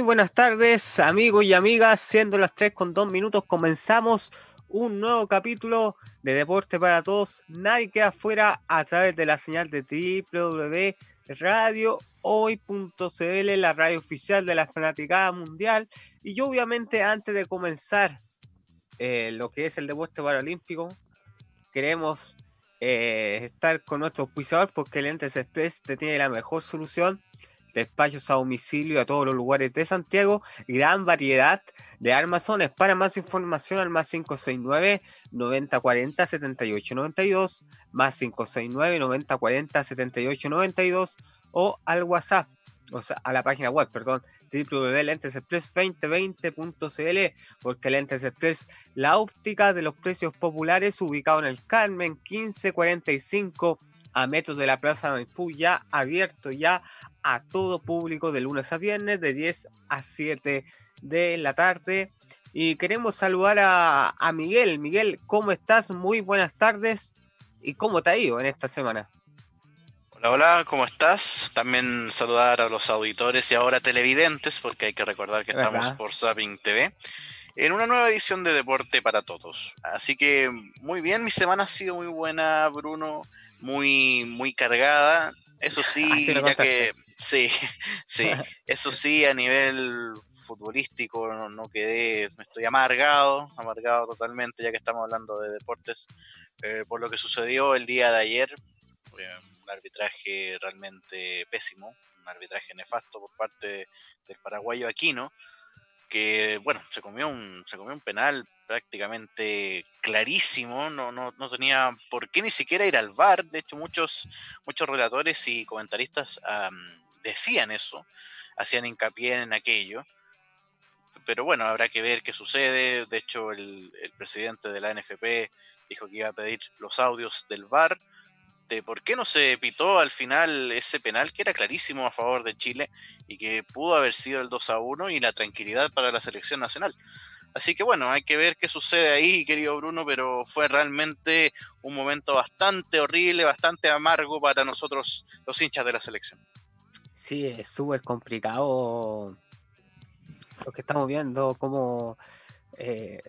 Muy buenas tardes, amigos y amigas. Siendo las 3 con 2 minutos, comenzamos un nuevo capítulo de Deporte para Todos. Nadie queda afuera a través de la señal de www.radiohoy.cl, la radio oficial de la Fanaticada Mundial. Y yo, obviamente, antes de comenzar eh, lo que es el deporte paralímpico, queremos eh, estar con nuestro auspiciador porque el Entes Express te tiene la mejor solución despachos a domicilio a todos los lugares de Santiago, gran variedad de armazones. Para más información al más 569 9040 7892, más 569 9040 7892 o al WhatsApp, o sea, a la página web, perdón, www.lentesexpress2020.cl, porque Lentes Express, la óptica de los precios populares, ubicado en el Carmen 1545 a metros de la Plaza Maipú, ya abierto ya a todo público de lunes a viernes de 10 a 7 de la tarde. Y queremos saludar a, a Miguel. Miguel, ¿cómo estás? Muy buenas tardes. ¿Y cómo te ha ido en esta semana? Hola, hola, ¿cómo estás? También saludar a los auditores y ahora televidentes, porque hay que recordar que estamos por Zapping TV, en una nueva edición de Deporte para Todos. Así que muy bien, mi semana ha sido muy buena, Bruno, muy, muy cargada. Eso sí, ya que Sí, sí. Eso sí, a nivel futbolístico no, quedé, me estoy amargado, amargado totalmente, ya que estamos hablando de deportes, eh, por lo que sucedió el día de ayer. un arbitraje realmente pésimo, un arbitraje nefasto por parte del paraguayo Aquino, que bueno, se comió un, se comió un penal prácticamente clarísimo, no, no, no, tenía por qué ni siquiera ir al VAR, de hecho muchos, muchos relatores y comentaristas decían eso, hacían hincapié en aquello. Pero bueno, habrá que ver qué sucede. De hecho, el, presidente de la NFP dijo que iba a pedir los audios del VAR de por qué no se pitó al final ese penal que era clarísimo a favor de Chile y que pudo haber sido el 2 a 1 y la tranquilidad para la selección nacional. Así que bueno, hay que ver qué sucede ahí, querido Bruno, pero fue realmente un momento bastante horrible, bastante amargo para nosotros los hinchas de la selección. Sí, es súper complicado lo que estamos viendo como eh,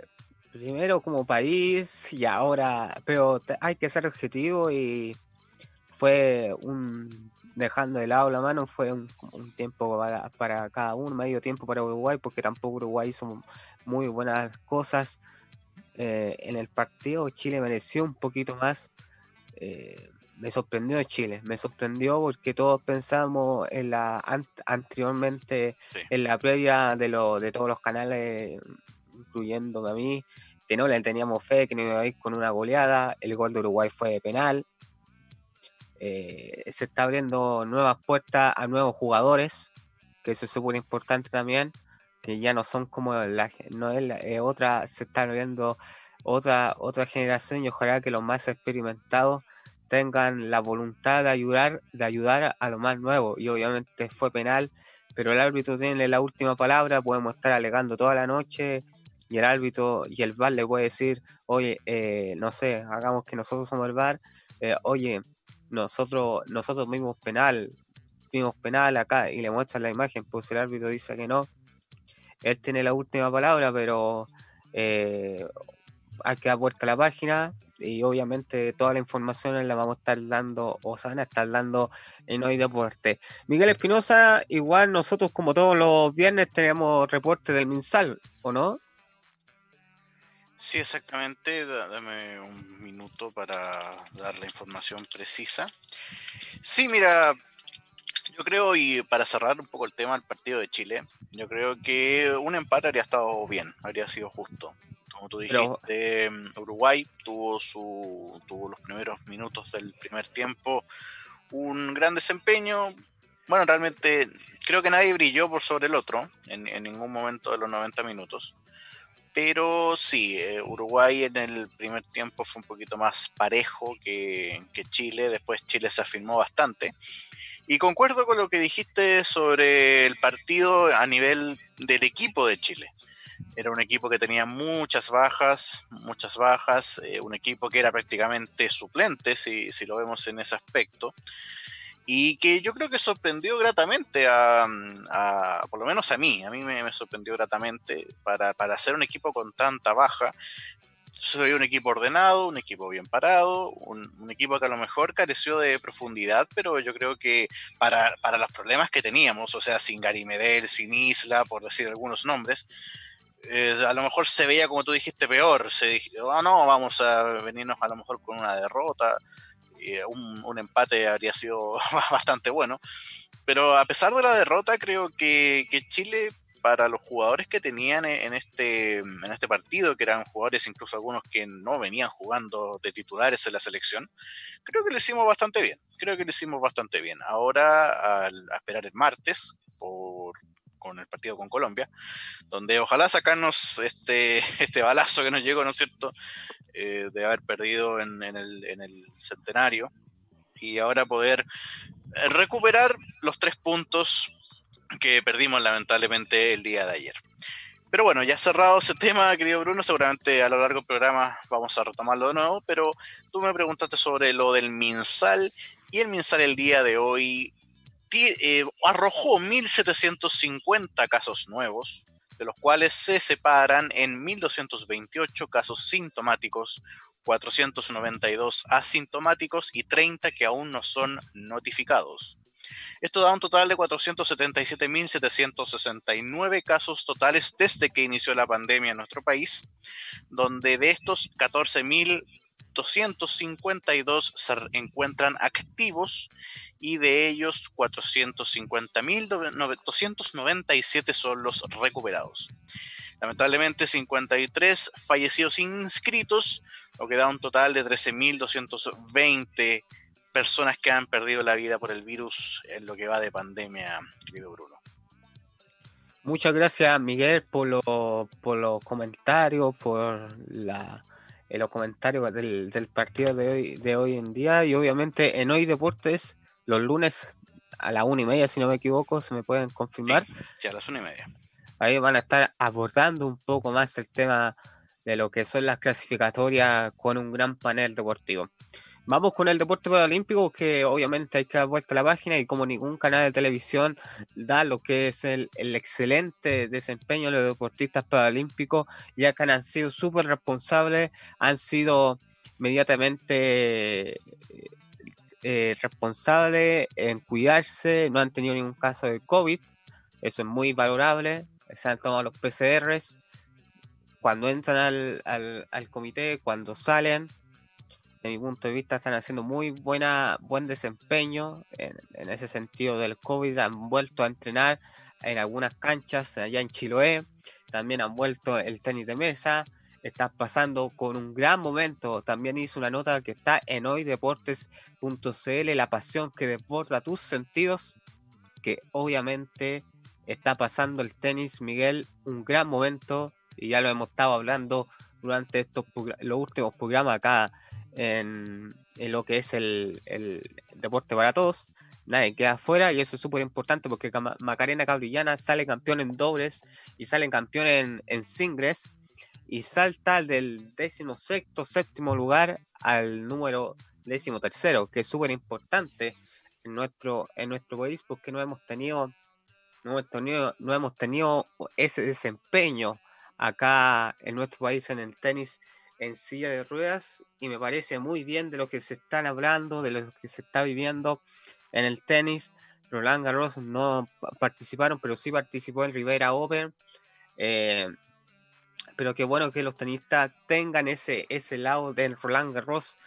primero como país y ahora, pero hay que ser objetivo y fue un dejando de lado la mano, fue un, tiempo para, cada uno, medio tiempo para Uruguay, porque tampoco Uruguay hizo muy buenas cosas eh, en el partido. Chile mereció un poquito más. Eh, me sorprendió Chile, me sorprendió porque todos pensamos en la anteriormente en la previa de lo, de todos los canales, incluyendo a mí, que no le teníamos fe, que no iba a ir con una goleada, el gol de Uruguay fue penal. Eh, se está abriendo nuevas puertas a nuevos jugadores, que eso es súper importante también, que ya no son como la, no es eh, otra, se está abriendo otra, otra generación y ojalá que los más experimentados tengan la voluntad de ayudar, de ayudar a lo más nuevo. Y obviamente fue penal, pero el árbitro tiene la última palabra, podemos estar alegando toda la noche y el árbitro y el VAR le puede decir, oye, eh, no sé, hagamos que nosotros somos el VAR, eh, oye, nosotros, nosotros vimos penal, vimos penal acá y le muestran la imagen, pues el árbitro dice que no. Él tiene la última palabra, pero eh, hay que dar la página, y obviamente toda la información la vamos a estar dando o se van a estar dando en Hoy Deporte. Miguel Espinosa, igual nosotros como todos los viernes tenemos reporte del MinSal, ¿o no? Sí, exactamente. Dame un minuto para dar la información precisa. Sí, mira, yo creo, y para cerrar un poco el tema del partido de Chile, yo creo que un empate habría estado bien, habría sido justo como tú dijiste, mm, Uruguay tuvo, su, tuvo los primeros minutos del primer tiempo un gran desempeño. Bueno, realmente creo que nadie brilló por sobre el otro en, ningún momento de los 90 minutos. Pero sí, eh, Uruguay en el primer tiempo fue un poquito más parejo que, Chile. Después Chile se afirmó bastante. Y concuerdo con lo que dijiste sobre el partido a nivel del equipo de Chile. Era un equipo que tenía muchas bajas, muchas bajas, eh, un equipo que era prácticamente suplente, si, lo vemos en ese aspecto. Y que yo creo que sorprendió gratamente a, por lo menos a mí, a mí me, sorprendió gratamente para, para hacer un equipo con tanta baja soy un equipo ordenado, un equipo bien parado, un, equipo que a lo mejor careció de profundidad, pero yo creo que para, los problemas que teníamos, o sea, sin Gary Medel, sin Isla, por decir algunos nombres, eh, a lo mejor se veía, como tú dijiste, peor. Se dijo, ah, no, vamos a venirnos a lo mejor con una derrota. Un, un empate habría sido bastante bueno. Pero a pesar de la derrota, creo que, que Chile para los jugadores que tenían e, en este, en este partido, que eran jugadores incluso algunos que no venían jugando de titulares en la selección, creo que lo hicimos bastante bien. Creo que lo hicimos bastante bien. Ahora, a esperar el martes por, con el partido con Colombia, donde ojalá sacarnos este, este balazo que nos llegó, ¿no es cierto?, eh, de haber perdido en, el, en el centenario y ahora poder recuperar los tres puntos que perdimos lamentablemente el día de ayer. Pero bueno, ya cerrado ese tema, querido Bruno, seguramente a lo largo del programa vamos a retomarlo de nuevo, pero tú me preguntaste sobre lo del MinSal y el MinSal el día de hoy eh, arrojó 1.750 casos nuevos, de los cuales se separan en 1.228 casos sintomáticos, 492 asintomáticos y 30 que aún no son notificados. Esto da un total de 477.769 casos totales desde que inició la pandemia en nuestro país, donde de estos 14.252 se encuentran activos y de ellos 450.297 son los recuperados. Lamentablemente 53 fallecidos inscritos, lo que da un total de 13.220 personas que han perdido la vida por el virus en lo que va de pandemia, querido Bruno. Muchas gracias, Miguel, por, por los comentarios, por la, eh, los comentarios del, partido de hoy, de hoy en día. Y obviamente en Hoy Deportes, los lunes a la una y media, si no me equivoco, se me pueden confirmar. Sí, a las una y media. Ahí van a estar abordando un poco más el tema de lo que son las clasificatorias con un gran panel deportivo. Vamos con el deporte paralímpico, que obviamente hay que dar vuelta a la página y como ningún canal de televisión da lo que es el, excelente desempeño de los deportistas paralímpicos, ya que han sido súper responsables, han sido inmediatamente eh, responsables en cuidarse, no han tenido ningún caso de COVID, eso es muy valorable, se han tomado los PCRs, cuando entran al, al comité, cuando salen, de mi punto de vista, están haciendo muy buena, buen desempeño en, ese sentido del COVID. Han vuelto a entrenar en algunas canchas allá en Chiloé. También han vuelto el tenis de mesa. Están pasando con un gran momento. También hizo una nota que está en hoydeportes.cl, la pasión que desborda tus sentidos, que obviamente está pasando el tenis, Miguel, un gran momento, y ya lo hemos estado hablando durante estos los últimos programas acá en, lo que es el, deporte para todos. Nadie queda afuera y eso es súper importante porque Macarena Cabrillana sale campeón en dobles y sale campeón en, en singles y salta del décimo sexto, séptimo lugar al número décimo tercero, que es súper importante en nuestro, en nuestro país porque no hemos tenido no hemos tenido, no hemos tenido ese desempeño acá en nuestro país en el tenis en silla de ruedas y me parece muy bien de lo que se están hablando, de lo que se está viviendo en el tenis. Roland Garros no participaron, pero sí participó en Rivera Open. Eh, pero qué bueno que los tenistas tengan ese, ese lado del Roland Garros,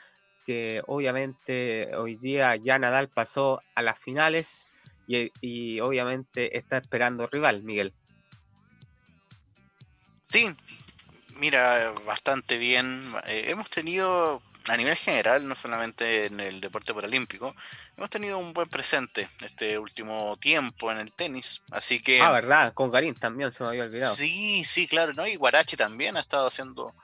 que obviamente hoy día ya Nadal pasó a las finales y, y obviamente está esperando rival, Miguel. Sí, Mira, bastante bien. Eh, hemos tenido, a nivel general, no solamente en el deporte paralímpico, hemos tenido un buen presente este último tiempo en el tenis. Así que. Ah, verdad, con Garín también se me había olvidado. Sí, sí, claro, ¿no? Y Guarachi también ha estado haciendo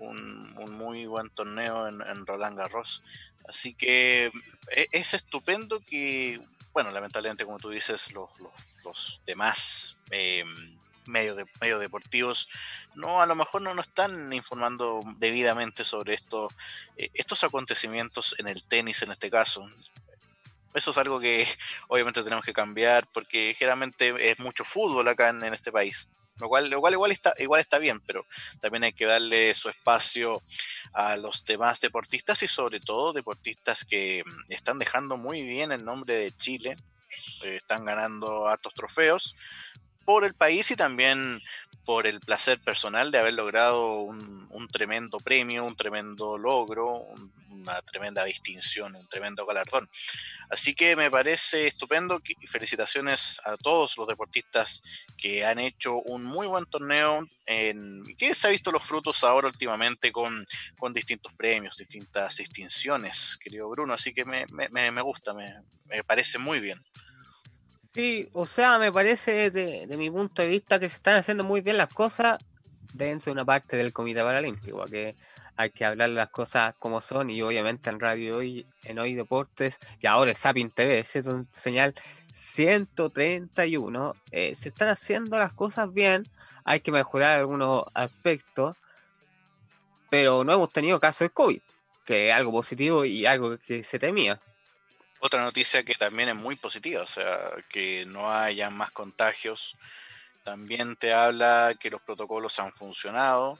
un, muy buen torneo en, Roland Garros. Así que e, es estupendo que, bueno, lamentablemente, como tú dices, los, los, demás. Eh, medios, de, medios deportivos no a lo mejor no nos están informando debidamente sobre esto, eh, estos acontecimientos en el tenis en este caso. Eso es algo que obviamente tenemos que cambiar porque generalmente es mucho fútbol acá en, este país. Lo cual, lo cual igual, está, igual está bien, pero también hay que darle su espacio a los demás deportistas y sobre todo deportistas que mm, están dejando muy bien el nombre de Chile, eh, están ganando hartos trofeos por el país y también por el placer personal de haber logrado un, tremendo premio, un tremendo logro, una tremenda distinción, un tremendo galardón. Así que me parece estupendo y felicitaciones a todos los deportistas que han hecho un muy buen torneo en que se ha visto los frutos ahora últimamente con, con distintos premios, distintas distinciones, querido Bruno. Así que me, me, me gusta, me, me parece muy bien. Sí, o sea, me parece de, de, mi punto de vista que se están haciendo muy bien las cosas dentro de una parte del Comité Paralímpico, que hay que hablar las cosas como son y obviamente en Radio Hoy, en Hoy Deportes y ahora en Sapin TV, es un señal 131, eh, se están haciendo las cosas bien, hay que mejorar algunos aspectos, pero no hemos tenido caso de COVID, que es algo positivo y algo que se temía. Otra noticia que también es muy positiva, o sea, que no haya más contagios. También te habla que los protocolos han funcionado,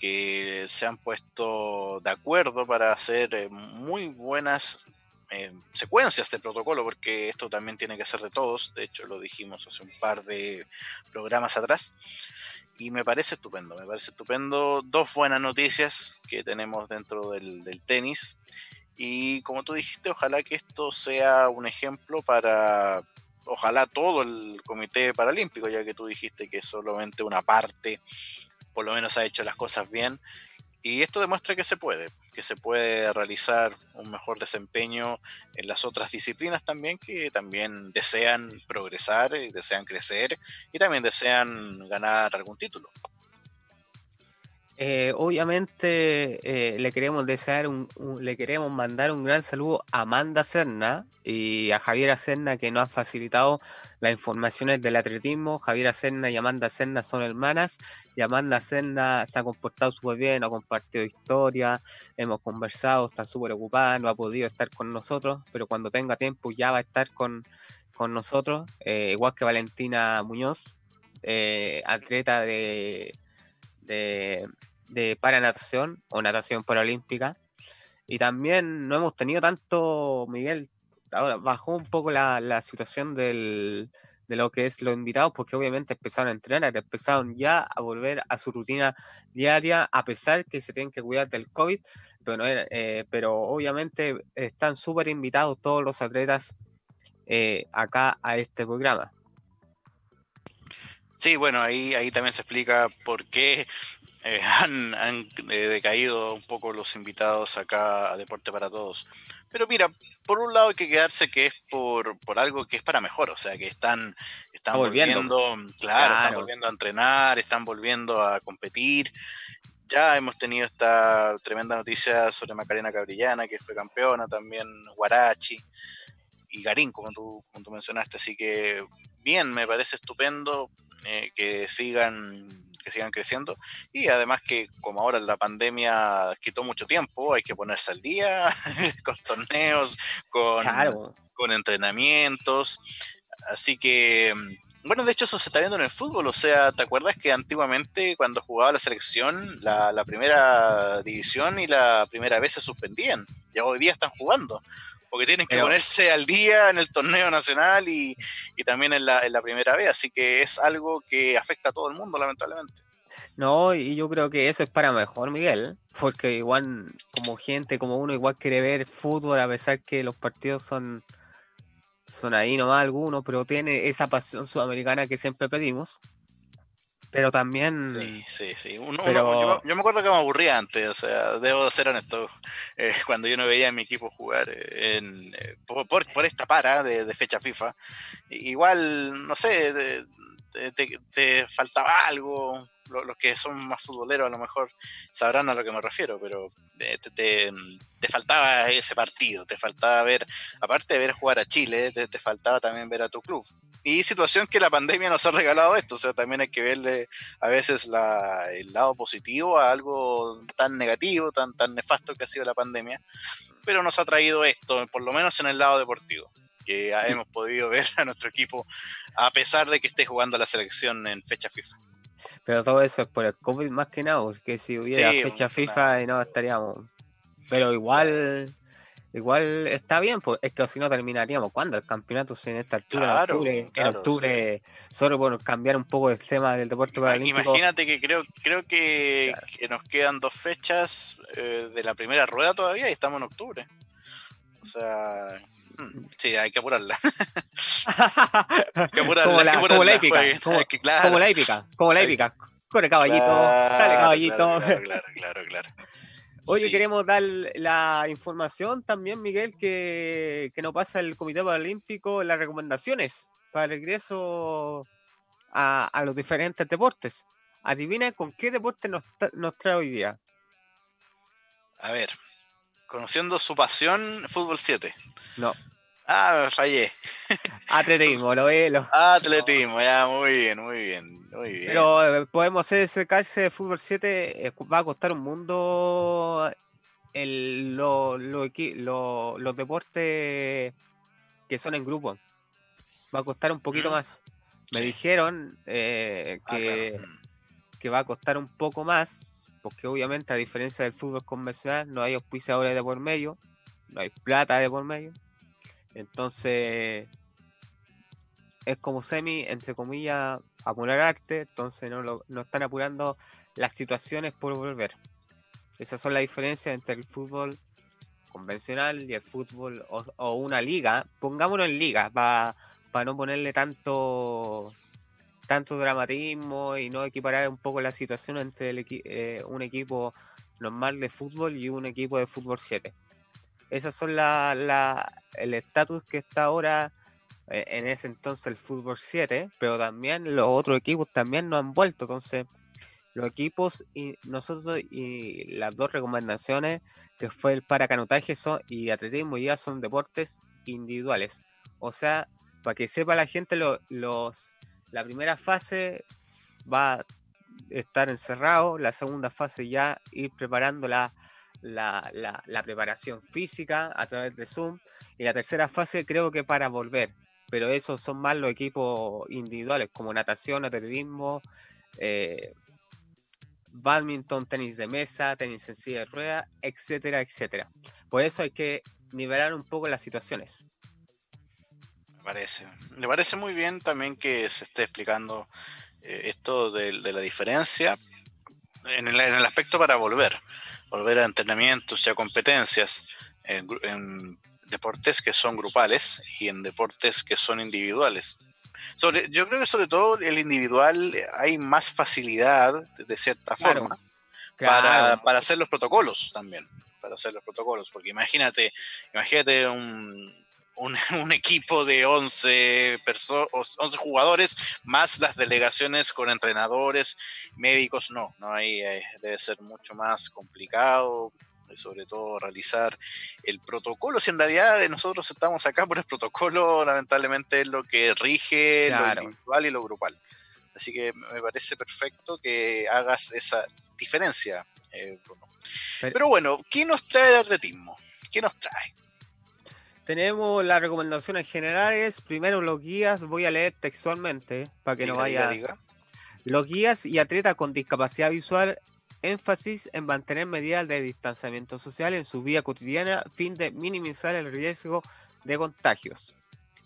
que se han puesto de acuerdo para hacer eh, muy buenas eh, secuencias de protocolo, porque esto también tiene que ser de todos. De hecho, lo dijimos hace un par de programas atrás. Y me parece estupendo, me parece estupendo. Dos buenas noticias que tenemos dentro del, del tenis. Y como tú dijiste, ojalá que esto sea un ejemplo para, ojalá todo el Comité Paralímpico, ya que tú dijiste que solamente una parte por lo menos ha hecho las cosas bien. Y esto demuestra que se puede, que se puede realizar un mejor desempeño en las otras disciplinas también, que también desean progresar, desean crecer y también desean ganar algún título. Eh, obviamente eh, le queremos desear un, le queremos mandar un gran saludo a Amanda Serna y a Javier Serna que nos han facilitado las informaciones del atletismo. Javier Serna y Amanda Serna son hermanas y Amanda Serna se ha comportado súper bien, ha compartido historia, hemos conversado, está súper ocupada, no ha podido estar con nosotros, pero cuando tenga tiempo ya va a estar con, con nosotros, eh, igual que Valentina Muñoz, atleta de de, de para natación o natación paralímpica. Y también no hemos tenido tanto, Miguel, ahora bajó un poco la, la situación del, de lo que es los invitados, porque obviamente empezaron a entrenar, empezaron ya a volver a su rutina diaria, a pesar que se tienen que cuidar del COVID, pero, eh, pero obviamente están súper invitados todos los atletas eh, acá a este programa. Sí, bueno, ahí, ahí también se explica por qué eh, han, eh, decaído un poco los invitados acá a Deporte para Todos. Pero mira, por un lado hay que quedarse que es por, por algo que es para mejor, o sea, que están, están volviendo, claro, están volviendo a entrenar, están volviendo a competir. Ya hemos tenido esta tremenda noticia sobre Macarena Cabrillana, que fue campeona, también Guarachi y Garín, como tú, como tú mencionaste. Así que bien, me parece estupendo eh, que sigan que sigan creciendo. Y además que como ahora la pandemia quitó mucho tiempo, hay que ponerse al día con torneos, con, con entrenamientos, así que bueno, de hecho eso se está viendo en el fútbol, o sea, ¿te acuerdas que antiguamente cuando jugaba la selección, la, la primera división y la primera vez se suspendían? Ya hoy día están jugando porque tienen que ponerse al día en el torneo nacional y, también en la, en la, primera vez, así que es algo que afecta a todo el mundo, lamentablemente. No, y yo creo que eso es para mejor, Miguel, porque igual como gente, como uno, igual quiere ver fútbol, a pesar que los partidos son, son ahí nomás algunos, pero tiene esa pasión sudamericana que siempre pedimos. Pero también. Sí, sí, sí. yo, me acuerdo que me aburría antes, o sea, debo ser honesto. Eh, cuando yo no veía a mi equipo jugar eh, en, eh, por, por, esta para de, fecha FIFA, igual, no sé, te faltaba algo los que son más futboleros a lo mejor sabrán a lo que me refiero, pero eh, te, faltaba ese partido, te faltaba ver, aparte de ver jugar a Chile, te, faltaba también ver a tu club. Y situación que la pandemia nos ha regalado esto, o sea, también hay que verle a veces el lado positivo a algo tan negativo, tan, tan nefasto que ha sido la pandemia, pero nos ha traído esto, por lo menos en el lado deportivo. que hemos podido ver a nuestro equipo a pesar de que esté jugando la selección en fecha FIFA. Pero todo eso es por el COVID más que nada, porque si hubiera fecha FIFA y no estaríamos. Pero igual igual está bien, pues es que si no terminaríamos. cuando El campeonato en esta altura, en octubre, en octubre solo por cambiar un poco el tema del deporte paralímpico. Imagínate que creo, creo que, nos quedan dos fechas eh, de la primera rueda todavía y estamos en octubre. O sea, sí, hay que apurarla. hay que apurarla como, la, como la épica, como, como, la épica, como la épica. Corre caballito, dale caballito. claro, claro. claro. Oye, queremos dar la información también, Miguel, que, que nos pasa el Comité Paralímpico las recomendaciones para el regreso a, a los diferentes deportes. Adivina con qué deporte nos, nos trae hoy día. A ver, conociendo su pasión, fútbol 7. No. Ah, fallé. Atletismo, lo veo. Atletismo, ya, muy bien, muy bien, muy bien. Pero eh, podemos hacer ese calce de fútbol 7, eh, va a costar un mundo el, lo, los deportes que son en grupo. Va a costar un poquito mm. más. Me dijeron eh, ah, que, que va a costar un poco más, porque obviamente a diferencia del fútbol convencional, no hay auspiciadores de por medio, no hay plata de por medio entonces, es como semi, entre comillas, apurar arte, entonces no, lo, no están apurando las situaciones por volver. Esas son las diferencias entre el fútbol convencional y el fútbol o, una liga. Pongámonos en liga para no ponerle tanto tanto dramatismo y no equiparar un poco la situación entre el, eh, un equipo normal de fútbol y un equipo de fútbol 7. Esas son el estatus que está ahora eh, en ese entonces el fútbol 7, pero también los otros equipos también no han vuelto. Entonces, los equipos y nosotros y las dos recomendaciones que fue el paracanotaje son, y atletismo ya son deportes individuales. O sea, para que sepa la gente, los, la primera fase va a estar encerrado, la segunda fase ya ir preparando la la, la, preparación física a través de Zoom. Y la tercera fase creo que para volver. Pero esos son más los equipos individuales, como natación, atletismo, eh, badminton, tenis de mesa, tenis en silla de rueda, etcétera, etcétera. Por eso hay que nivelar un poco las situaciones. Me parece. Me parece muy bien también que se esté explicando eh, esto de, la diferencia en el, en el, aspecto para volver volver a entrenamientos y a competencias en, deportes que son grupales y en deportes que son individuales. Sobre, yo creo que sobre todo el individual hay más facilidad de, cierta forma Para, para hacer los protocolos también, para hacer los protocolos, porque imagínate, imagínate un, un, equipo de 11, 11 jugadores, más las delegaciones con entrenadores, médicos, no, no ahí eh, debe ser mucho más complicado, sobre todo realizar el protocolo. Si en realidad nosotros estamos acá por el protocolo, lamentablemente es lo que rige lo individual y lo grupal. Así que me parece perfecto que hagas esa diferencia, eh, Bruno. Pero, bueno, ¿qué nos trae de atletismo? ¿Qué nos trae? Tenemos las recomendaciones generales. Primero los guías, voy a leer textualmente para que no vaya. Los guías y atletas con discapacidad visual, énfasis en mantener medidas de distanciamiento social en su vida cotidiana, fin de minimizar el riesgo de contagios.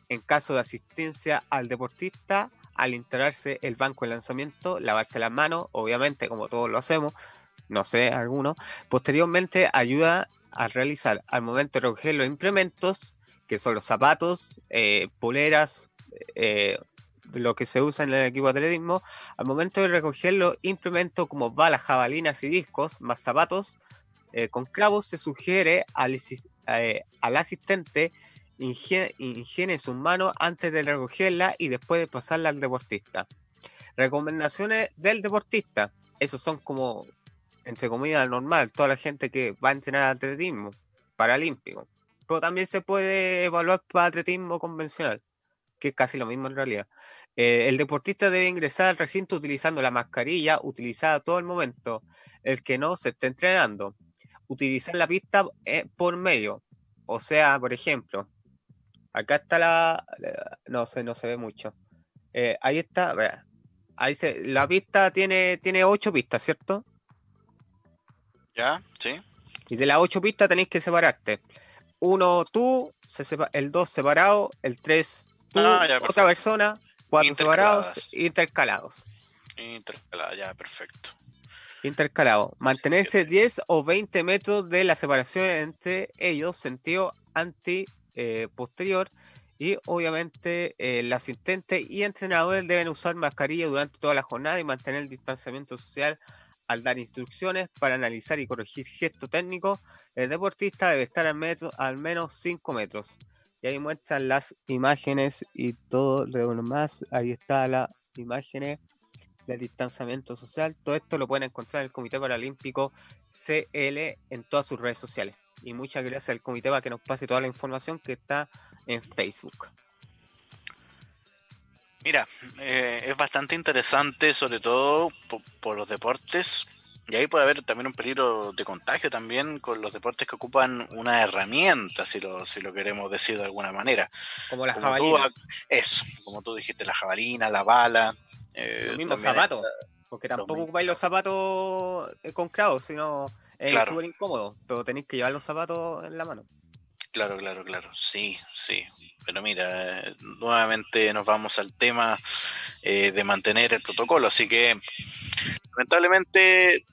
En caso de asistencia al deportista, al integrarse el banco de lanzamiento, lavarse las manos, obviamente, como todos lo hacemos, no sé, algunos. Posteriormente, ayuda a realizar al momento de recoger los implementos, que son los zapatos, eh, poleras, eh, lo que se usa en el equipo de atletismo, al momento de recoger los implementos como balas, jabalinas y discos, más zapatos, eh, con clavos se sugiere al, al asistente higiene, sus manos antes de recogerla y después de pasarla al deportista. Recomendaciones del deportista. Esos son como entre comillas, normal, toda la gente que va a entrenar atletismo paralímpico. Pero también se puede evaluar para atletismo convencional, que es casi lo mismo en realidad. Eh, el deportista debe ingresar al recinto utilizando la mascarilla utilizada todo el momento. El que no se esté entrenando. Utilizar la pista eh, por medio. O sea, por ejemplo, Acá está la, no sé, no se ve mucho. Eh, ahí está, vea. Ahí se, la pista tiene, tiene ocho pistas, ¿cierto? Ya, sí. Y de las ocho pistas tenéis que separarte. Uno tú, el dos separado, el tres tú, ah, otra persona, cuatro separados, intercalados. Intercalados, ya, perfecto. Intercalado. Mantenerse 10 o 20 metros de la separación entre ellos, sentido anti-posterior. Eh, y obviamente eh, el asistente y entrenadores deben usar mascarilla durante toda la jornada y mantener el distanciamiento social al dar instrucciones para analizar y corregir gestos técnicos. El deportista debe estar al, metro, al menos 5 metros. Y ahí muestran las imágenes y todo lo demás. Ahí está la imágenes del distanciamiento social. Todo esto lo pueden encontrar en el Comité Paralímpico CL en todas sus redes sociales. Y muchas gracias al comité para que nos pase toda la información que está en Facebook. Mira, eh, es bastante interesante, sobre todo por, los deportes. Y ahí puede haber también un peligro de contagio también con los deportes que ocupan una herramienta, si lo, si lo queremos decir de alguna manera. Como la jabalina. eso, como tú dijiste, la jabalina, la bala. Eh, los mismos zapatos. Porque tampoco ocupáis los zapatos eh, con clavos, sino es súper incómodo, pero tenéis que llevar los zapatos en la mano. Claro, claro, claro. Sí, sí. Pero mira, nuevamente nos vamos al tema eh, de mantener el protocolo. Así que, lamentablemente, es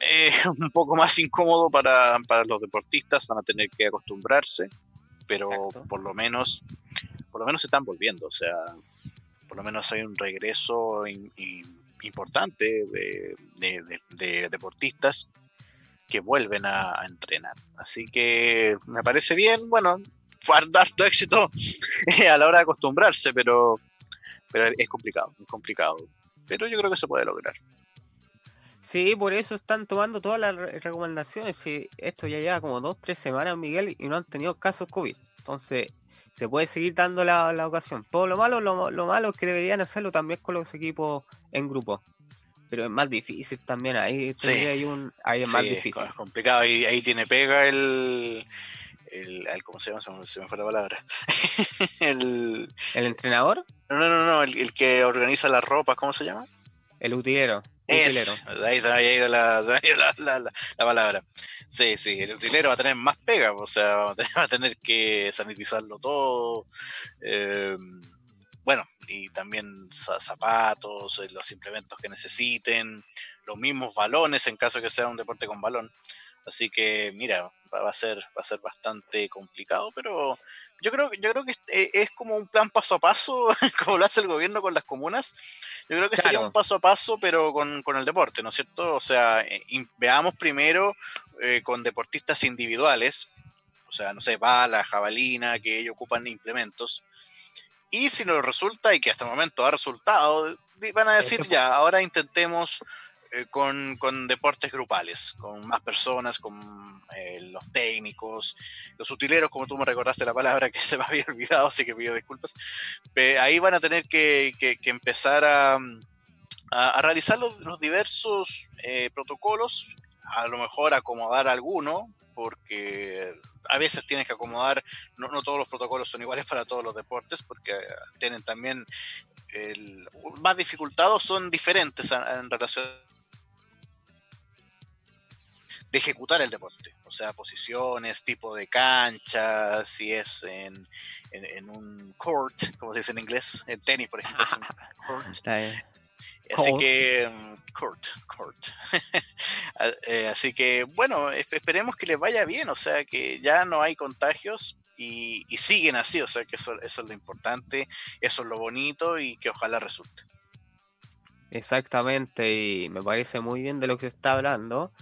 eh, un poco más incómodo para, los deportistas. Van a tener que acostumbrarse, pero por lo menos, por lo menos se están volviendo. O sea, por lo menos hay un regreso importante de deportistas vuelven a, entrenar. Así que me parece bien, bueno, fue harto éxito a la hora de acostumbrarse, pero, pero es complicado, es complicado. Pero yo creo que se puede lograr. Sí, por eso están tomando todas las recomendaciones. y esto ya lleva como dos, tres semanas, Miguel, y no han tenido casos COVID. Entonces, se puede seguir dando la, ocasión. Todo lo malo, lo, lo, malo es que deberían hacerlo también con los equipos en grupo pero es más difícil también. Ahí, hay un, ahí es más difícil. Es complicado. y ahí tiene pega el, el, ¿cómo se llama? Se me, fue la palabra. el, ¿El entrenador? No, no, no, no el, que organiza las ropas, ¿cómo se llama? El utilero. Es, ahí se me había ido, la, la, la, palabra. Sí, sí, el utilero va a tener más pega, o sea, va a tener, que sanitizarlo todo. Eh, bueno, y también zapatos, eh, los implementos que necesiten, los mismos balones en caso que sea un deporte con balón. Así que, mira, va a ser, va a ser bastante complicado, pero yo creo, yo creo que eh, es como un plan paso a paso, como lo hace el gobierno con las comunas. Yo creo que sería un paso a paso, pero con, el deporte, ¿no es cierto? O sea, eh, veamos primero con deportistas individuales, o sea, no sé, bala, jabalina, que ellos ocupan implementos y si nos resulta, y que hasta el momento ha resultado, van a decir ya, ahora intentemos eh, con, deportes grupales, con más personas, con eh, los técnicos, los utileros, como tú me recordaste la palabra que se me había olvidado, así que pido disculpas. ahí van a tener que, empezar a, realizar los, diversos eh, protocolos, a lo mejor acomodar alguno, porque a veces tienes que acomodar, no, todos los protocolos son iguales para todos los deportes, porque tienen también el, más dificultados, son diferentes en, relación de ejecutar el deporte, o sea, posiciones, tipo de cancha, si es en, en, un court, como se dice en inglés, en tenis, por ejemplo, court. Así que, Kurt, Kurt. Eh, así que, bueno, esperemos que les vaya bien, o sea, que ya no hay contagios y, siguen así, o sea, que eso, es lo importante, eso es lo bonito y que ojalá resulte. Exactamente, y me parece muy bien de lo que se está hablando.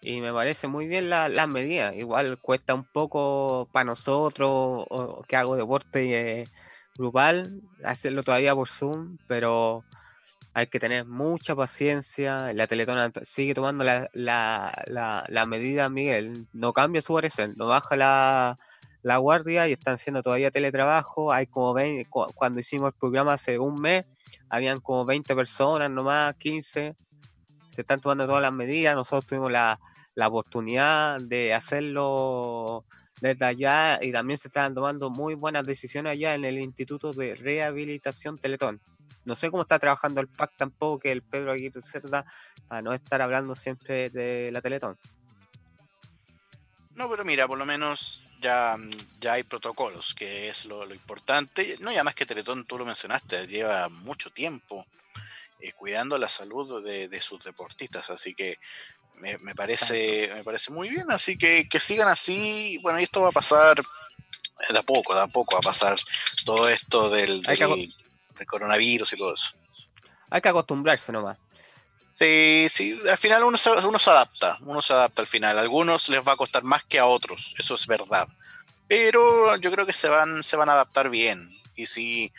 Y me parece muy bien las la medidas. Igual cuesta un poco para nosotros, que hago deporte eh, grupal, hacerlo todavía por Zoom, pero hay que tener mucha paciencia. La Teletona sigue tomando la, la, la, medida, Miguel. No cambia su parecer, no baja la, guardia y están haciendo todavía teletrabajo. Hay como 20, cuando hicimos el programa hace un mes, habían como 20 personas nomás, 15. Se están tomando todas las medidas. Nosotros tuvimos la, oportunidad de hacerlo desde allá y también se están tomando muy buenas decisiones allá en el Instituto de Rehabilitación Teletón. No sé cómo está trabajando el PAC tampoco, que el Pedro Aguirre Cerda, para no estar hablando siempre de la Teletón. No, pero mira, por lo menos ya, ya hay protocolos, que es lo, importante. No, ya más que Teletón, tú lo mencionaste, lleva mucho tiempo eh, cuidando la salud de, sus deportistas, así que me, parece, me parece muy bien, así que que sigan así, bueno, y esto va a pasar de a poco, de a poco va a pasar todo esto del, coronavirus y todo eso. Hay que acostumbrarse nomás. Sí, sí, al final uno se, uno se adapta, uno se adapta al final. A algunos les va a costar más que a otros, eso es verdad. Pero yo creo que se van, se van a adaptar bien. Y si,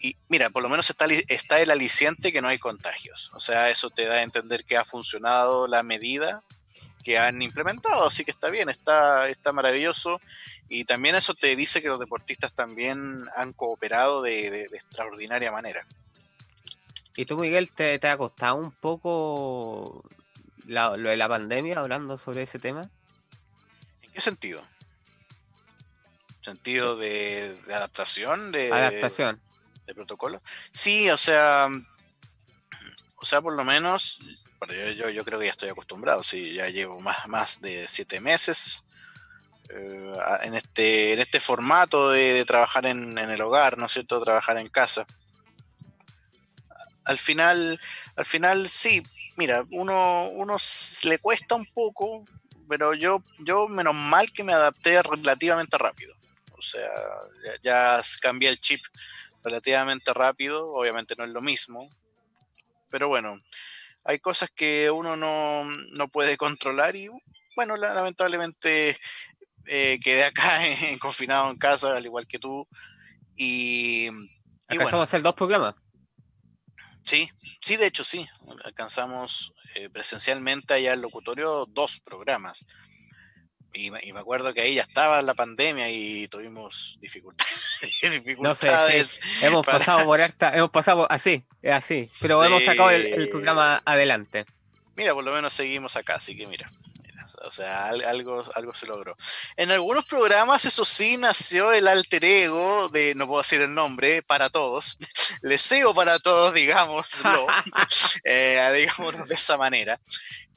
y mira, por lo menos está, está el aliciente que no hay contagios. O sea, eso te da a entender que ha funcionado la medida que han implementado, así que está bien, está, está maravilloso. Y también eso te dice que los deportistas también han cooperado de extraordinaria manera. ¿Y tú, Miguel, te, ha costado un poco lo de la pandemia hablando sobre ese tema? ¿En qué sentido? ¿Sentido de, adaptación? De, adaptación. De, protocolo. Sí, o sea, o sea, por lo menos, yo, yo, creo que ya estoy acostumbrado, sí, ya llevo más, más de siete meses eh, en, este, en este formato de, trabajar en, el hogar, ¿no es cierto? Trabajar en casa al final, al final sí, mira, uno, uno le cuesta un poco, pero yo, yo menos mal que me adapté relativamente rápido. O sea, ya, cambié el chip relativamente rápido, obviamente no es lo mismo, pero bueno, hay cosas que uno no, puede controlar y bueno, lamentablemente eh, quedé acá en, confinado en casa, al igual que tú. Y, y bueno, a hacer dos programas. Sí, sí, de hecho sí. Alcanzamos eh, presencialmente allá al locutorio dos programas. Y, me acuerdo que ahí ya estaba la pandemia y tuvimos dificultades. No sé, hemos pasado por esta, hemos pasado así, así, pero hemos sacado el programa adelante. Mira, por lo menos seguimos acá, así que mira. O sea, algo, algo se logró. En algunos programas, eso sí, nació el alter ego de, no puedo decir el nombre, para todos. Leseo para todos, digámoslo. eh, digámoslo de esa manera.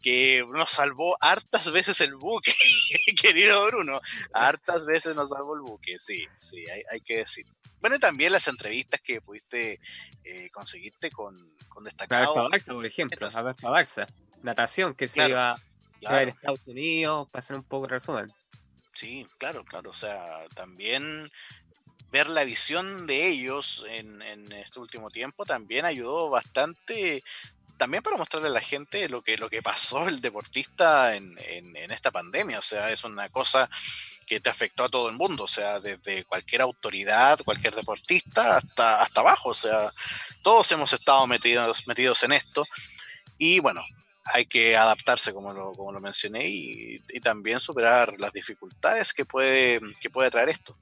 Que nos salvó hartas veces el buque, querido Bruno. Hartas veces nos salvó el buque, sí, sí, hay, que decir. Bueno, y también las entrevistas que pudiste eh, conseguirte con, con destacados. Barça, por ejemplo. A ver, Barça. Natación, que se iba Claro. Estados Unidos, para hacer un poco de resumen. Sí, claro, claro. O sea, también ver la visión de ellos en, este último tiempo también ayudó bastante también para mostrarle a la gente lo que, lo que pasó el deportista en, esta pandemia. O sea, es una cosa que te afectó a todo el mundo. O sea, desde cualquier autoridad, cualquier deportista, hasta, hasta abajo. O sea, todos hemos estado metidos, metidos en esto. Y bueno, hay que adaptarse, como lo, como lo mencioné, y, y, también superar las dificultades que puede, que puede traer esto.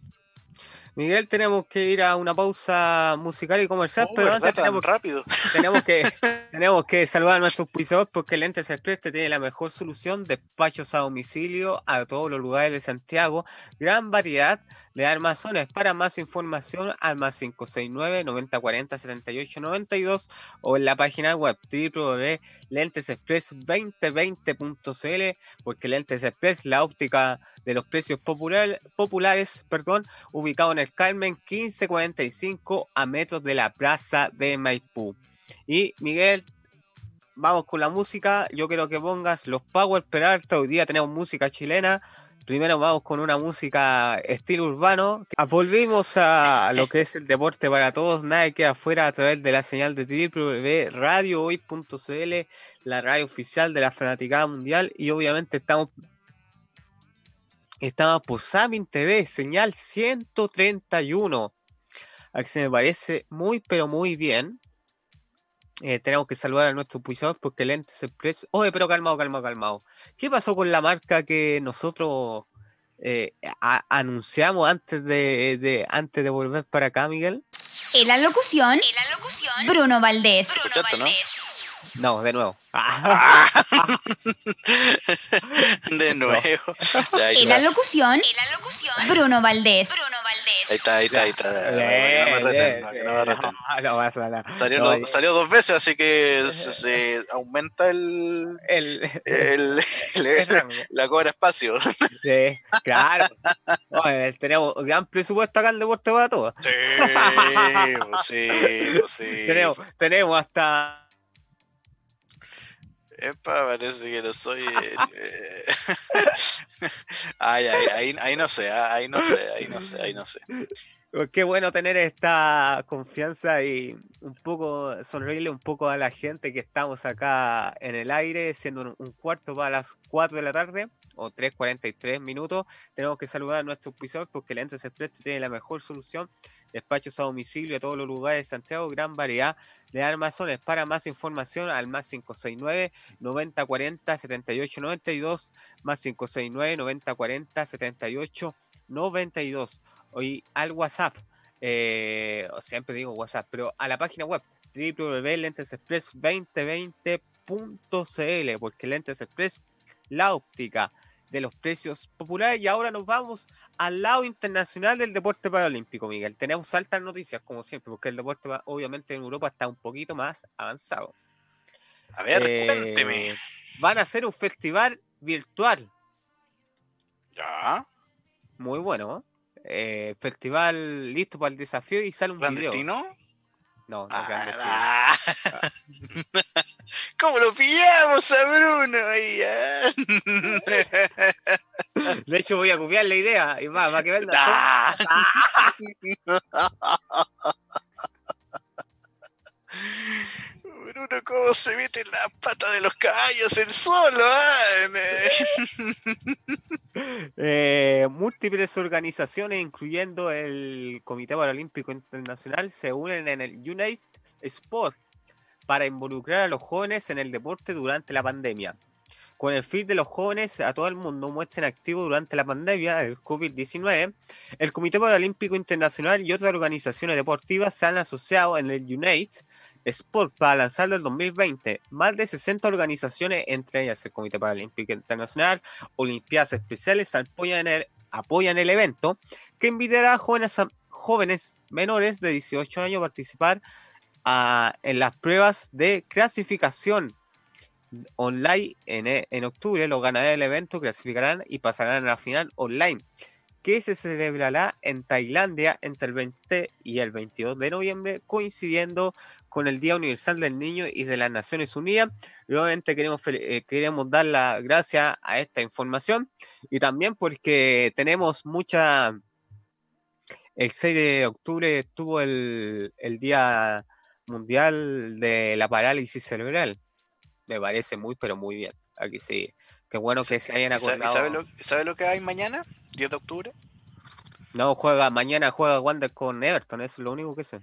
Miguel, tenemos que ir a una pausa musical y comercial, oh, pero antes tenemos, rápido. Tenemos, que, tenemos que saludar a nuestros pisos porque Lentes Express te tiene la mejor solución, despachos a domicilio a todos los lugares de Santiago, gran variedad de armazones. Para más información, al más 569 9040 7892 o en la página web www.lentesexpress2020.cl porque Lentes Express, la óptica de los precios populares, perdón, ubicado en el Carmen 1545 a metros de la plaza de Maipú. Y Miguel, vamos con la música. Yo quiero que pongas los Power Peralta. Hoy día tenemos música chilena. Primero vamos con una música estilo urbano. Volvimos a lo que es el deporte para todos. Nada queda afuera a través de la señal de www.radiohoy.cl, la radio oficial de la Fanaticada Mundial. Y obviamente estamos estaba por Samin TV, señal 131. A que se me parece muy, pero muy bien. Eh, tenemos que saludar a nuestro puisador porque Lentes Express. Oye, pero calmado, calmado, calmado. ¿Qué pasó con la marca que nosotros eh, anunciamos antes de, antes de volver para acá, Miguel? En la locución, en la locución Bruno Valdés. Bruno Valdés. No, de nuevo. de nuevo. y la locución, y la locución, Bruno Valdés. Bruno Valdés. Ahí está, ahí está, ahí está. Salió, salió dos veces, así que se aumenta el, el, el, la cobra espacio. Sí, claro. tenemos gran presupuesto acá en Deporte para todos. Sí, pues sí, pues sí. Tenemos, tenemos hasta Epa, parece que no soy. Eh, ay, ay, ahí, ahí, no sé, ah, ahí no sé, ahí no sé, ahí no sé. Qué bueno tener esta confianza y un poco sonreírle un poco a la gente que estamos acá en el aire, siendo un cuarto para las 4 de la tarde o 3.43 minutos. Tenemos que saludar a nuestros auspiciadores porque el Entes Express tiene la mejor solución despachos a domicilio a todos los lugares de Santiago, gran variedad de armazones. Para más información al más 569 9040 7892 más 569 9040 7892 Hoy al WhatsApp, eh, siempre digo WhatsApp, pero a la página web www.lentesexpress2020.cl porque Lentes Express, la óptica de los precios populares. Y ahora nos vamos al lado internacional del deporte paralímpico, Miguel. Tenemos altas noticias, como siempre, porque el deporte obviamente en Europa está un poquito más avanzado. A ver, eh, cuénteme. Van a hacer un festival virtual. Ya. Muy bueno. Eh, festival listo para el desafío y sale un ¿Clandestino? video. No, no ah, ¿Cómo lo pillamos a Bruno? De hecho, voy a copiar la idea y va, va que venda. Ah. Bruno, ¿cómo se mete en la pata de los caballos el solo? eh, múltiples organizaciones, incluyendo el Comité Paralímpico Internacional, se unen en el United Sport para involucrar a los jóvenes en el deporte durante la pandemia. Con el fin de los jóvenes a todo el mundo muestren activo durante la pandemia del COVID-19, el Comité Paralímpico Internacional y otras organizaciones deportivas se han asociado en el Unite Sport para lanzarlo el 2020. Más de 60 organizaciones, entre ellas el Comité Paralímpico Internacional, Olimpiadas Especiales, apoyan el, apoyan el evento que invitará a jóvenes, jóvenes menores de 18 años a participar en las pruebas de clasificación online en, en, octubre. Los ganadores del evento clasificarán y pasarán a la final online, que se celebrará en Tailandia entre el 20 y el 22 de noviembre, coincidiendo con el Día Universal del Niño y de las Naciones Unidas. Y obviamente queremos, eh, queremos dar la gracia a esta información y también porque tenemos mucha... El 6 de octubre estuvo el, el Día Mundial de la Parálisis Cerebral. Me parece muy, pero muy bien. Aquí sí. Qué bueno que se hayan acordado. ¿Sabe lo, ¿Sabe lo que hay mañana? 10 de octubre. No, juega, mañana juega Wander con Everton, eso es lo único que sé.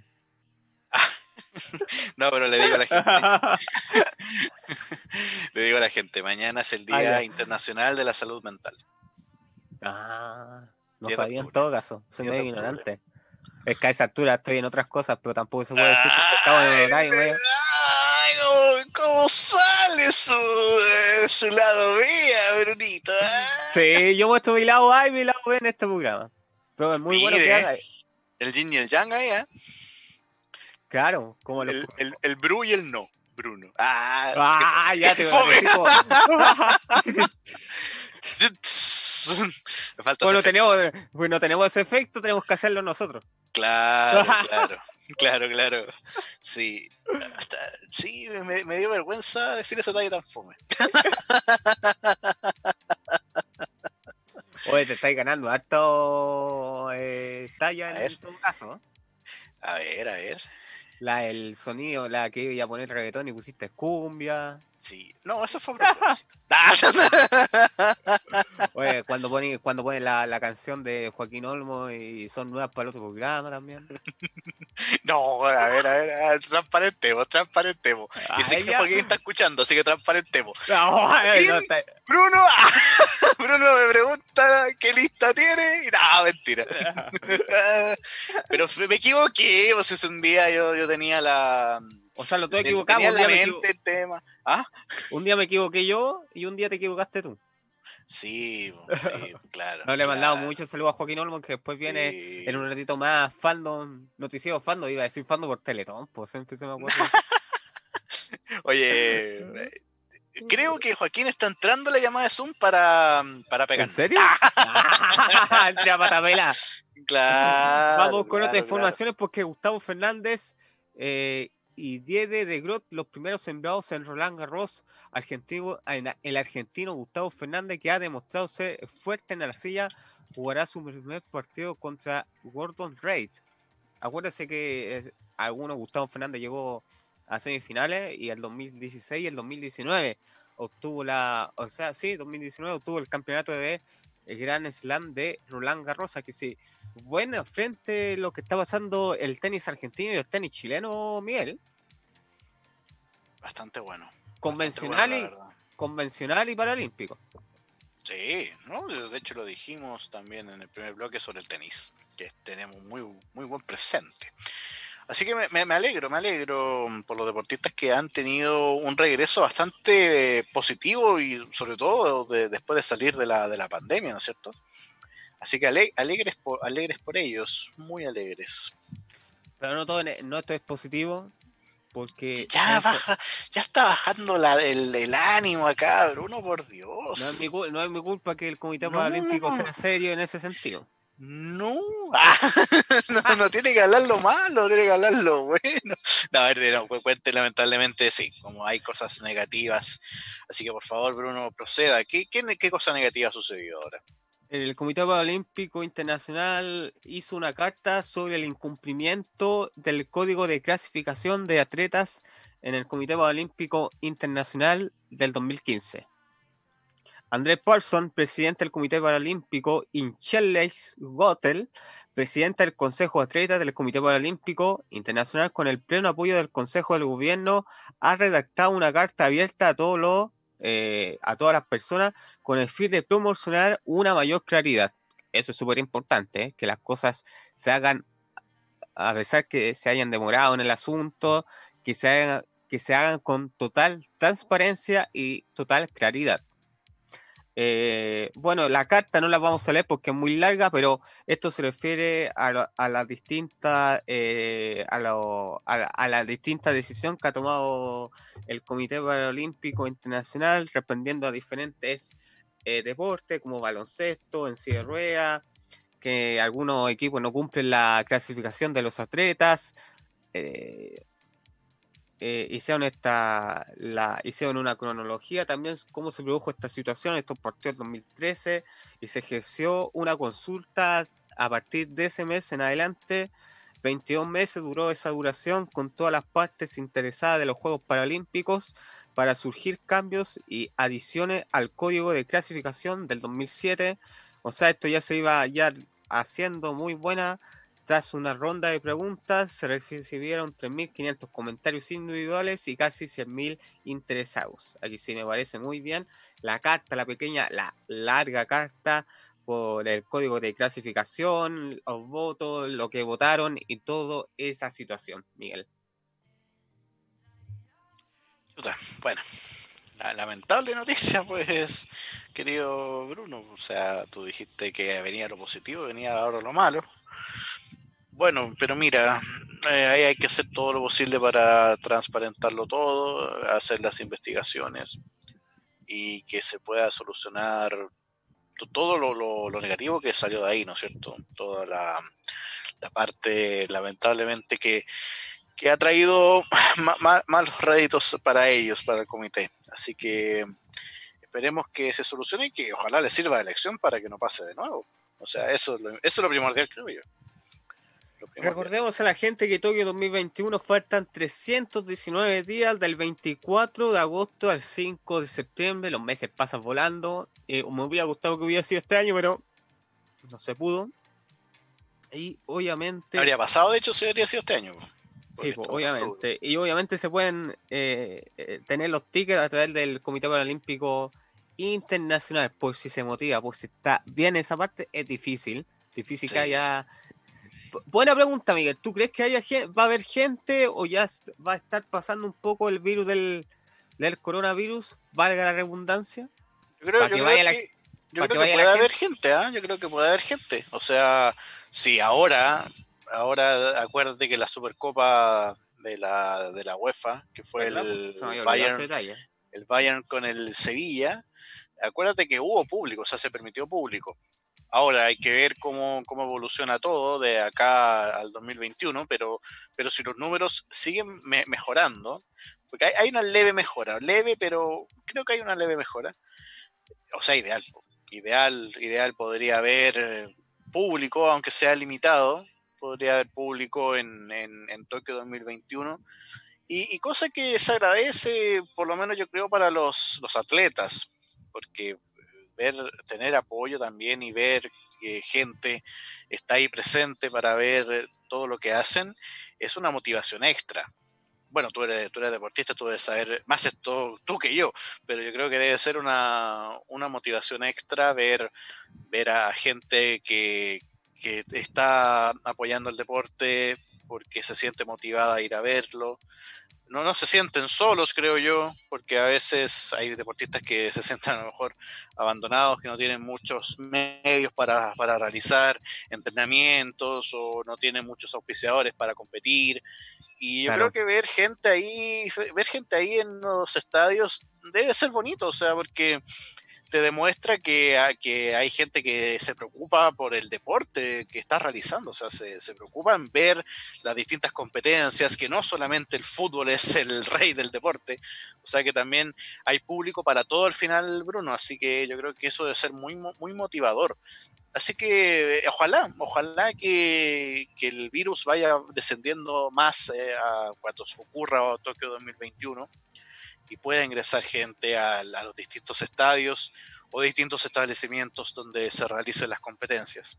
no, pero le digo a la gente. le digo a la gente, mañana es el Día ah, Internacional de la Salud Mental. Ah, no sabía en todo caso, soy medio ignorante. Es que a esa altura estoy en otras cosas, pero tampoco se puede decir que estaba en el Ay, ¿cómo, sale su, eh, su lado B, Brunito? Ah. Sí, yo muestro mi lado A y mi lado B en este programa. Pero es muy bueno que haga. El yin y el yang ahí, ¿eh? Claro, como el, el, el, Bru y el no, Bruno. Ah, ah ya te voy Me falta bueno, tenemos, bueno, tenemos ese efecto, tenemos que hacerlo nosotros. Claro, claro, claro, claro. Sí, sí, me, me, dio vergüenza decir esa talla tan fome. Oye, te estáis ganando harto eh, talla en todo caso. A ver, a ver. La, el sonido, la que iba a poner reggaetón y pusiste cumbia. Sí, no, eso fue propósito. Oye, cuando ponen, cuando ponen la, la, canción de Joaquín Olmo y son nuevas para el otro programa también. No, a ver, a ver, transparentemos, transparentemos. y sé que Joaquín está escuchando, así que transparentemos. Bruno, Bruno me pregunta qué lista tiene y no, mentira. Pero me equivoqué, pues es un día yo, yo tenía la O sea, lo tuve equivocado. Un día, me tema. ¿Ah? un día me equivoqué yo y un día te equivocaste tú. Sí, sí claro. no le he mandado mucho saludo a Joaquín Olmo, que después viene en un ratito más fandom, noticiero fandom, iba a decir fandom por Teletón, pues siempre se me acuerda. Oye, creo que Joaquín está entrando la llamada de Zoom para, para pegar. ¿En serio? Entre a patapela. Claro. Vamos con otras informaciones porque Gustavo Fernández eh, y Diede de Grot, los primeros sembrados en Roland Garros, argentino, el argentino Gustavo Fernández, que ha demostrado ser fuerte en la silla, jugará su primer partido contra Gordon Reid. Acuérdense que eh, algunos Gustavo Fernández llegó a semifinales y el 2016 y el 2019 obtuvo la, o sea, sí, 2019 obtuvo el campeonato de el Gran Slam de Roland Garros, que sí, bueno, frente a lo que está pasando el tenis argentino y el tenis chileno, Miguel. Bastante bueno. Convencional, y, convencional y paralímpico. Sí, ¿no? de hecho lo dijimos también en el primer bloque sobre el tenis, que tenemos muy, muy buen presente. Así que me, alegro, me alegro por los deportistas que han tenido un regreso bastante positivo y sobre todo después de salir de la, de la pandemia, ¿no es cierto? Así que alegres, por, alegres por ellos, muy alegres. Pero no todo, no esto es positivo, porque... Ya baja, ya está bajando la, el, ánimo acá, Bruno, por Dios. No es mi, no es mi culpa que el Comité Paralímpico sea serio en ese sentido. No, no, tiene que hablar lo malo, tiene que hablar lo bueno. No, a ver, no, cuente, lamentablemente sí, como hay cosas negativas. Así que por favor, Bruno, proceda. ¿Qué, qué, qué cosa negativa ha sucedido ahora? el Comité Paralímpico Internacional hizo una carta sobre el incumplimiento del código de clasificación de atletas en el Comité Paralímpico Internacional del 2015. Andrés Paulson, presidente del Comité Paralímpico, y Chelles Gotel, presidente del Consejo de Atletas del Comité Paralímpico Internacional, con el pleno apoyo del Consejo del Gobierno, ha redactado una carta abierta a todos los eh, a todas las personas con el fin de promocionar una mayor claridad. Eso es súper importante, ¿eh? que las cosas se hagan, a pesar que se hayan demorado en el asunto, que se hagan, que se hagan con total transparencia y total claridad. Eh, bueno, la carta no la vamos a leer porque es muy larga, pero esto se refiere a, a eh, a, a, la, distinta decisión que ha tomado el Comité Paralímpico Internacional respondiendo a diferentes eh, deportes como baloncesto, en rueda, que algunos equipos no cumplen la clasificación de los atletas. Eh, hicieron esta, la, hicieron una cronología también cómo se produjo esta situación, estos partidos 2013, y se ejerció una consulta a partir de ese mes en adelante. 22 meses duró esa duración con todas las partes interesadas de los Juegos Paralímpicos para surgir cambios y adiciones al código de clasificación del 2007. O sea, esto ya se iba ya haciendo muy buena tras una ronda de preguntas, se recibieron 3.500 comentarios individuales y casi 100.000 interesados. Aquí sí me parece muy bien la carta, la pequeña, la larga carta por el código de clasificación, los votos, lo que votaron y toda esa situación, Miguel. Bueno, la lamentable noticia, pues, querido Bruno. O sea, tú dijiste que venía lo positivo, venía ahora lo malo. Bueno, pero mira, eh, ahí hay que hacer todo lo posible para transparentarlo todo, hacer las investigaciones y que se pueda solucionar todo lo, negativo que salió de ahí, ¿no es cierto? Toda la, parte, lamentablemente, que, ha traído malos réditos para ellos, para el comité. Así que esperemos que se solucione y que ojalá les sirva de lección para que no pase de nuevo. O sea, eso, eso es lo primordial, creo yo. Recordemos a la gente que Tokio 2021 faltan 319 días del 24 de agosto al 5 de septiembre. Los meses pasan volando. Eh, me hubiera gustado que hubiera sido este año, pero no se pudo. Y obviamente. Habría pasado, de hecho, si habría sido este año. Sí, pues, obviamente. Y obviamente se pueden eh, eh, tener los tickets a través del Comité Paralímpico Internacional, por si se motiva, por si está bien esa parte, es difícil. Difícil que haya buena pregunta, Miguel. ¿Tú crees que haya va a haber gente o ya va a estar pasando un poco el virus del, del coronavirus? ¿Valga la redundancia? Yo creo, que, yo creo que puede haber gente, ¿ah? Yo creo que puede haber gente. O sea, si ahora, ahora acuérdate que la Supercopa de la, de la UEFA, que fue el Bayern, el Bayern con el Sevilla, acuérdate que hubo público, o sea, se permitió público. Ahora hay que ver cómo, cómo evoluciona todo de acá al 2021, pero, pero si los números siguen mejorando, porque hay, hay, una leve mejora, leve, pero creo que hay una leve mejora. O sea, ideal, ideal, ideal podría haber público, aunque sea limitado, podría haber público en, en, Tokio 2021. Y, y, cosa que se agradece, por lo menos yo creo, para los, los atletas, porque ver, tener apoyo también y ver que gente está ahí presente para ver todo lo que hacen, es una motivación extra. Bueno, tú eres, tú eres deportista, tú debes saber más esto tú que yo, pero yo creo que debe ser una, motivación extra ver, ver a gente que, que está apoyando el deporte porque se siente motivada a ir a verlo, no, no se sienten solos, creo yo, porque a veces hay deportistas que se sienten a lo mejor abandonados, que no tienen muchos medios para, para realizar entrenamientos o no tienen muchos auspiciadores para competir. Y yo creo que ver gente ahí, ver gente ahí en los estadios debe ser bonito, o sea, porque te demuestra que, que hay gente que se preocupa por el deporte que está realizando, o sea, se, se preocupa en ver las distintas competencias, que no solamente el fútbol es el rey del deporte, o sea que también hay público para todo al final, Bruno, así que yo creo que eso debe ser muy, muy motivador. Así que ojalá, ojalá que, que el virus vaya descendiendo más eh, a cuando ocurra Tokio 2021 y pueda ingresar gente a, los distintos estadios o distintos establecimientos donde se realicen las competencias.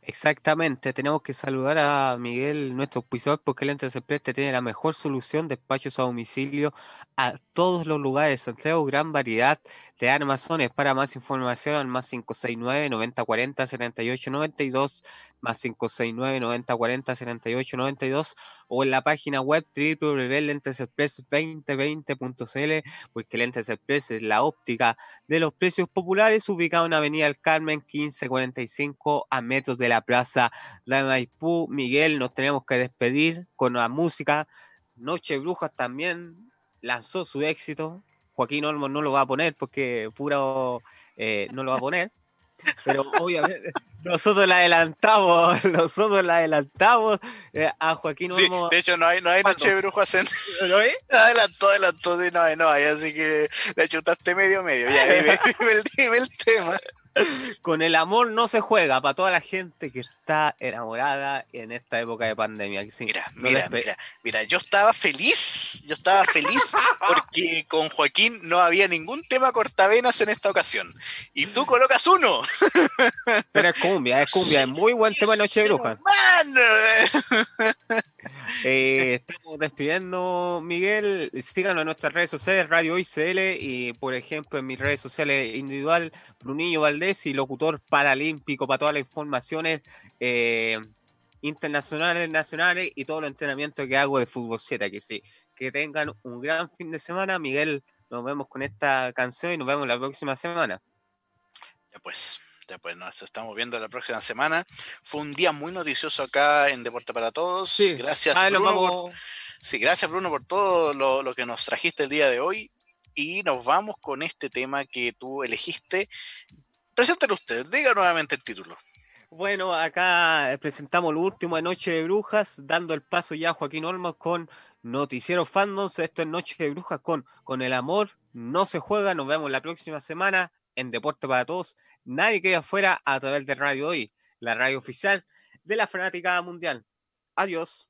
Exactamente, tenemos que saludar a Miguel, nuestro auspiciador, porque el ente preste tiene la mejor solución de despachos a domicilio a todos los lugares. Santiago, gran variedad de armazones. Para más información, más 569 9040 7892 más 569 9040 7892 o en la página web www.lentesexpress2020.cl porque Lentes Express es la óptica de los precios populares ubicado en Avenida El Carmen 1545 a metros de la Plaza de Maipú. Miguel, nos tenemos que despedir con la música. Noche Brujas también lanzó su éxito. Joaquín Olmos no lo va a poner porque puro eh, no lo va a poner. Pero obviamente, nosotros la adelantamos, nosotros la adelantamos eh, a Joaquín sí, De hecho, no hay, no hay noche de brujas en. ¿Lo hay? Adelantó, adelantó, sí, no hay, no hay, así que le chutaste medio medio. Ya, dime, dime, el, tema. Con el amor no se juega para toda la gente que está enamorada en esta época de pandemia. mira, mira, mira, mira, yo estaba feliz, yo estaba feliz porque con Joaquín no había ningún tema cortavenas en esta ocasión. Y tú colocas uno. Pero es cumbia, es cumbia, es muy buen tema de Noche de Brujas. Eh, estamos despidiendo, Miguel. Síganos en nuestras redes sociales, Radio ICL y, por ejemplo, en mis redes sociales individual, Brunillo Valdés y locutor paralímpico para todas las informaciones eh, internacionales, nacionales y todo el entrenamiento que hago de fútbol 7. Que sí, que tengan un gran fin de semana. Miguel, nos vemos con esta canción y nos vemos la próxima semana. Ya pues pues nos estamos viendo la próxima semana. Fue un día muy noticioso acá en Deporte para Todos. Gracias, Bruno, por, sí, gracias Bruno por todo lo, que nos trajiste el día de hoy. Y nos vamos con este tema que tú elegiste. Preséntalo usted, diga nuevamente el título. Bueno, acá presentamos lo último de Noche de Brujas, dando el paso ya a Joaquín Olmos con Noticiero Fandoms. Esto es Noche de Brujas con, con el amor. No se juega. Nos vemos la próxima semana en Deporte para Todos. Nadie queda afuera a través de Radio Hoy, la radio oficial de la fanática mundial. Adiós.